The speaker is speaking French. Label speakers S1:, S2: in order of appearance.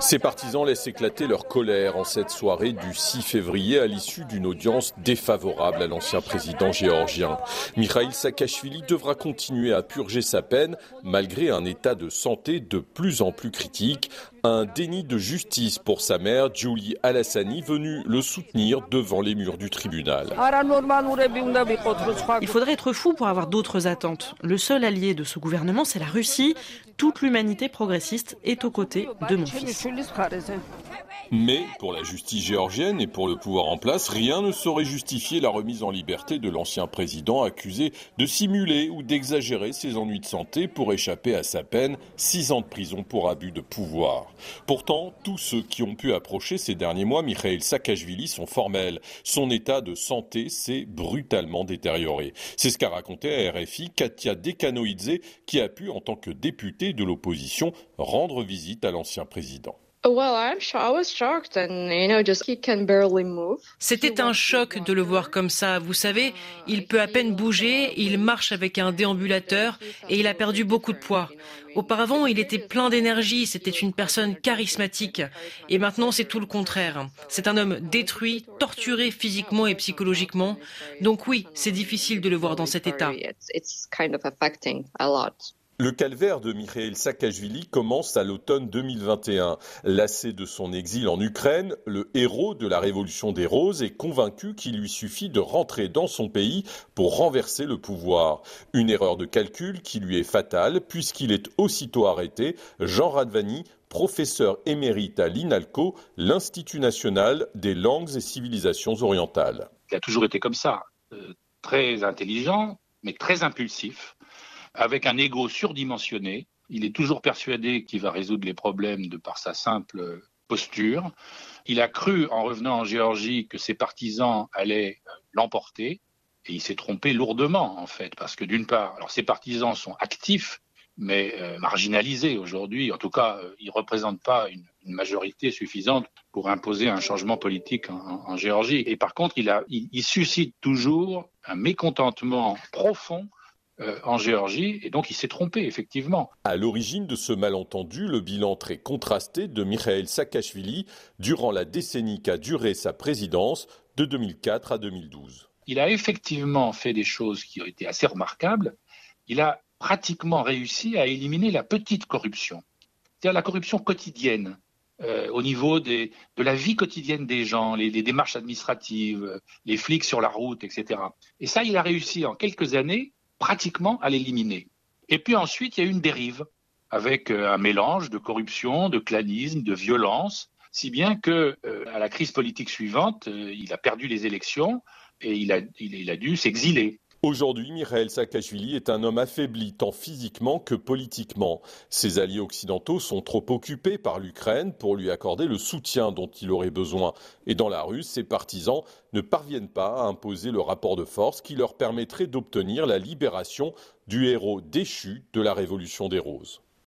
S1: Ses partisans laissent éclater leur colère en cette soirée du 6 février à l'issue d'une audience défavorable à l'ancien président géorgien. Mikhail Saakashvili devra continuer à purger sa peine malgré un état de santé de plus en plus critique. Un déni de justice pour sa mère, Julie Alassani, venue le soutenir devant les murs du tribunal.
S2: Il faudrait être fou pour avoir d'autres attentes. Le seul allié de ce gouvernement, c'est la Russie. Toute l'humanité progressiste est aux côtés de mon fils.
S1: Mais pour la justice géorgienne et pour le pouvoir en place, rien ne saurait justifier la remise en liberté de l'ancien président accusé de simuler ou d'exagérer ses ennuis de santé pour échapper à sa peine, six ans de prison pour abus de pouvoir. Pourtant, tous ceux qui ont pu approcher ces derniers mois Mikhail Saakashvili sont formels. Son état de santé s'est brutalement détérioré. C'est ce qu'a raconté à RFI Katia Dekanoidze, qui a pu, en tant que députée de l'opposition, rendre visite à l'ancien président.
S2: C'était un choc de le voir comme ça. Vous savez, il peut à peine bouger, il marche avec un déambulateur et il a perdu beaucoup de poids. Auparavant, il était plein d'énergie, c'était une personne charismatique. Et maintenant, c'est tout le contraire. C'est un homme détruit, torturé physiquement et psychologiquement. Donc oui, c'est difficile de le voir dans cet état.
S1: Le calvaire de Mikhail Saakashvili commence à l'automne 2021. Lassé de son exil en Ukraine, le héros de la révolution des roses est convaincu qu'il lui suffit de rentrer dans son pays pour renverser le pouvoir. Une erreur de calcul qui lui est fatale puisqu'il est aussitôt arrêté. Jean Radvani, professeur émérite à l'INALCO, l'Institut national des langues et civilisations orientales.
S3: Il a toujours été comme ça, euh, très intelligent, mais très impulsif avec un ego surdimensionné. Il est toujours persuadé qu'il va résoudre les problèmes de par sa simple posture. Il a cru, en revenant en Géorgie, que ses partisans allaient l'emporter. Et il s'est trompé lourdement, en fait, parce que d'une part, alors ses partisans sont actifs, mais euh, marginalisés aujourd'hui. En tout cas, euh, ils ne représentent pas une, majorité suffisante pour imposer un changement politique en, Géorgie. Et par contre, il suscite toujours un mécontentement profond euh, en Géorgie, et donc il s'est trompé, effectivement.
S1: À l'origine de ce malentendu, le bilan très contrasté de Mikhail Saakashvili durant la décennie qu'a duré sa présidence de 2004 à 2012.
S3: Il a effectivement fait des choses qui ont été assez remarquables. Il a pratiquement réussi à éliminer la petite corruption, c'est-à-dire la corruption quotidienne. Euh, au niveau de la vie quotidienne des gens, les, les, démarches administratives, les flics sur la route, etc. Et ça, il a réussi en quelques années pratiquement à l'éliminer. Et puis ensuite, il y a eu une dérive avec euh, un mélange de corruption, de clanisme, de violence, si bien que euh, à la crise politique suivante, euh, il a perdu les élections et il a, il a dû s'exiler.
S1: Aujourd'hui, Mikhail Saakashvili est un homme affaibli tant physiquement que politiquement. Ses alliés occidentaux sont trop occupés par l'Ukraine pour lui accorder le soutien dont il aurait besoin. Et dans la rue, ses partisans ne parviennent pas à imposer le rapport de force qui leur permettrait d'obtenir la libération du héros déchu de la Révolution des Roses.